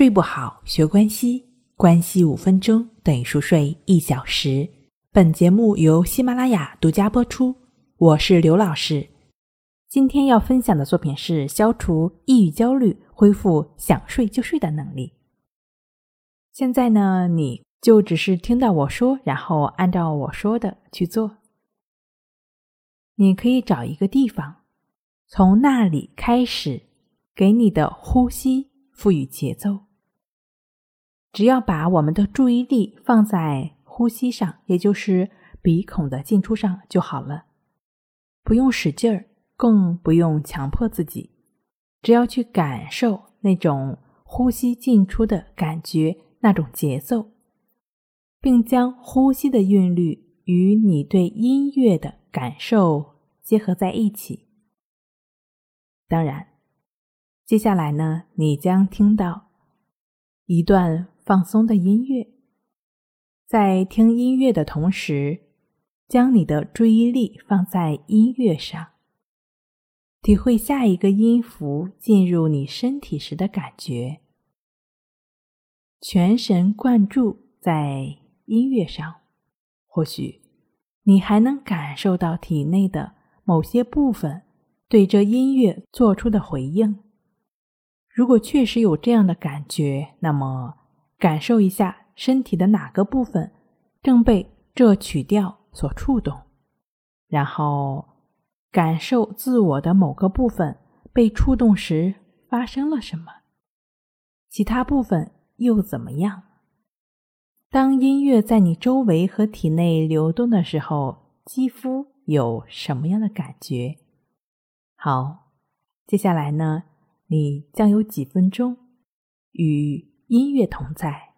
睡不好，学关西，关系五分钟等于熟睡一小时。本节目由喜马拉雅独家播出，我是刘老师。今天要分享的作品是消除抑郁焦虑，恢复想睡就睡的能力。现在呢，你就只是听到我说，然后按照我说的去做。你可以找一个地方，从那里开始，给你的呼吸。赋予节奏，只要把我们的注意力放在呼吸上，也就是鼻孔的进出上就好了，不用使劲儿，更不用强迫自己，只要去感受那种呼吸进出的感觉，那种节奏，并将呼吸的韵律与你对音乐的感受结合在一起。当然。接下来呢，你将听到一段放松的音乐。在听音乐的同时，将你的注意力放在音乐上，体会下一个音符进入你身体时的感觉。全神贯注在音乐上，或许你还能感受到体内的某些部分对这音乐做出的回应。如果确实有这样的感觉，那么感受一下身体的哪个部分正被这曲调所触动，然后感受自我的某个部分被触动时发生了什么，其他部分又怎么样？当音乐在你周围和体内流动的时候，肌肤有什么样的感觉？好，接下来呢？你将有几分钟与音乐同在。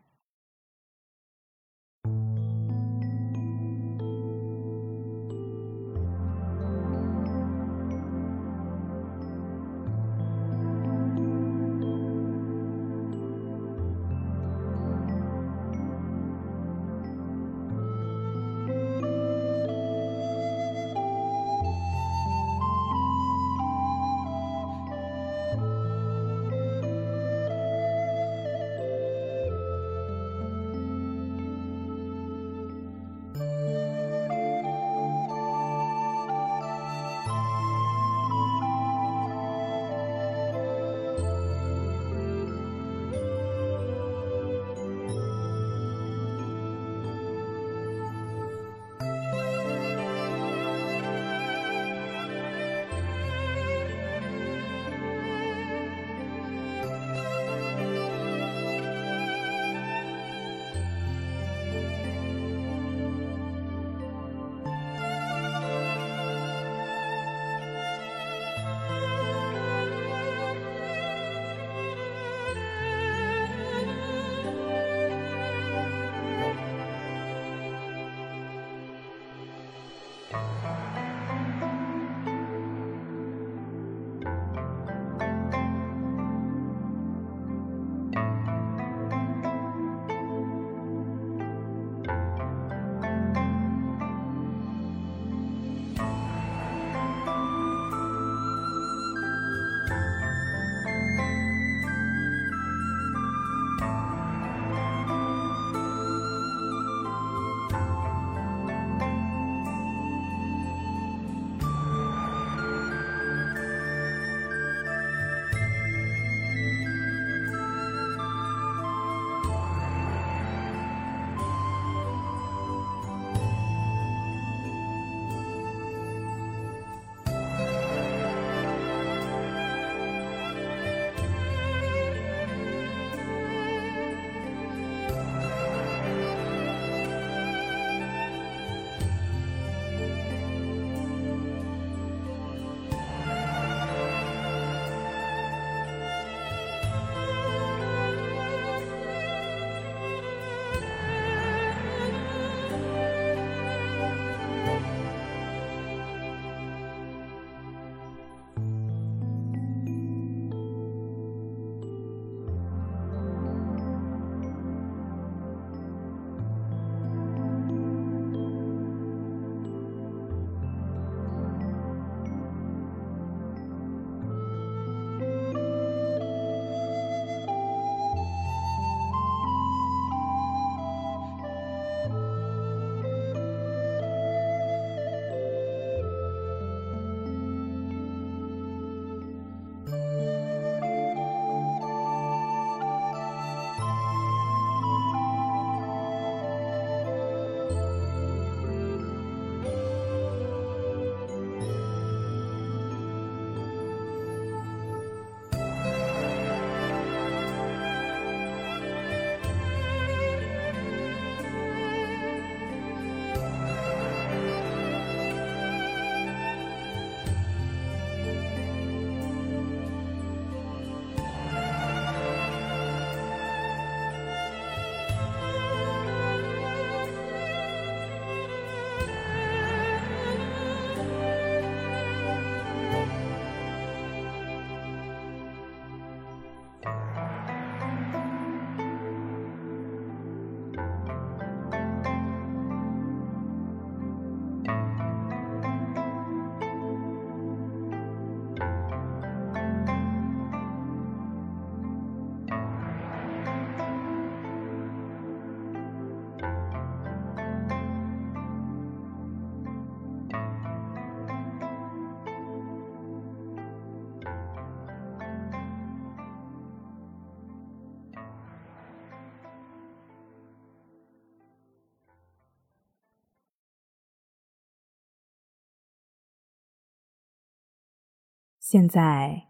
现在，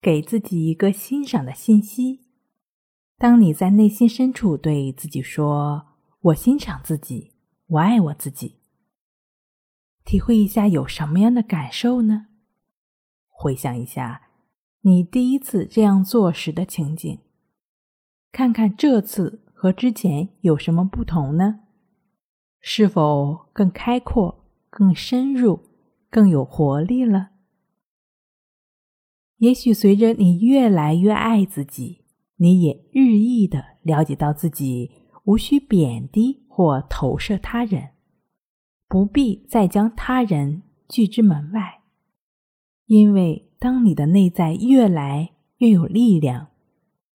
给自己一个欣赏的信息。当你在内心深处对自己说：“我欣赏自己，我爱我自己。”体会一下有什么样的感受呢？回想一下你第一次这样做时的情景，看看这次和之前有什么不同呢？是否更开阔、更深入、更有活力了？也许随着你越来越爱自己，你也日益的了解到自己无需贬低或投射他人，不必再将他人拒之门外，因为当你的内在越来越有力量，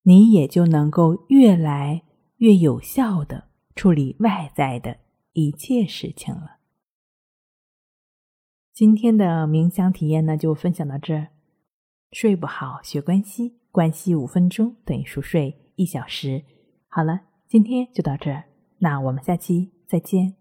你也就能够越来越有效的处理外在的一切事情了。今天的冥想体验呢，就分享到这儿。睡不好，学关西，关系五分钟等于熟睡一小时。好了，今天就到这儿，那我们下期再见。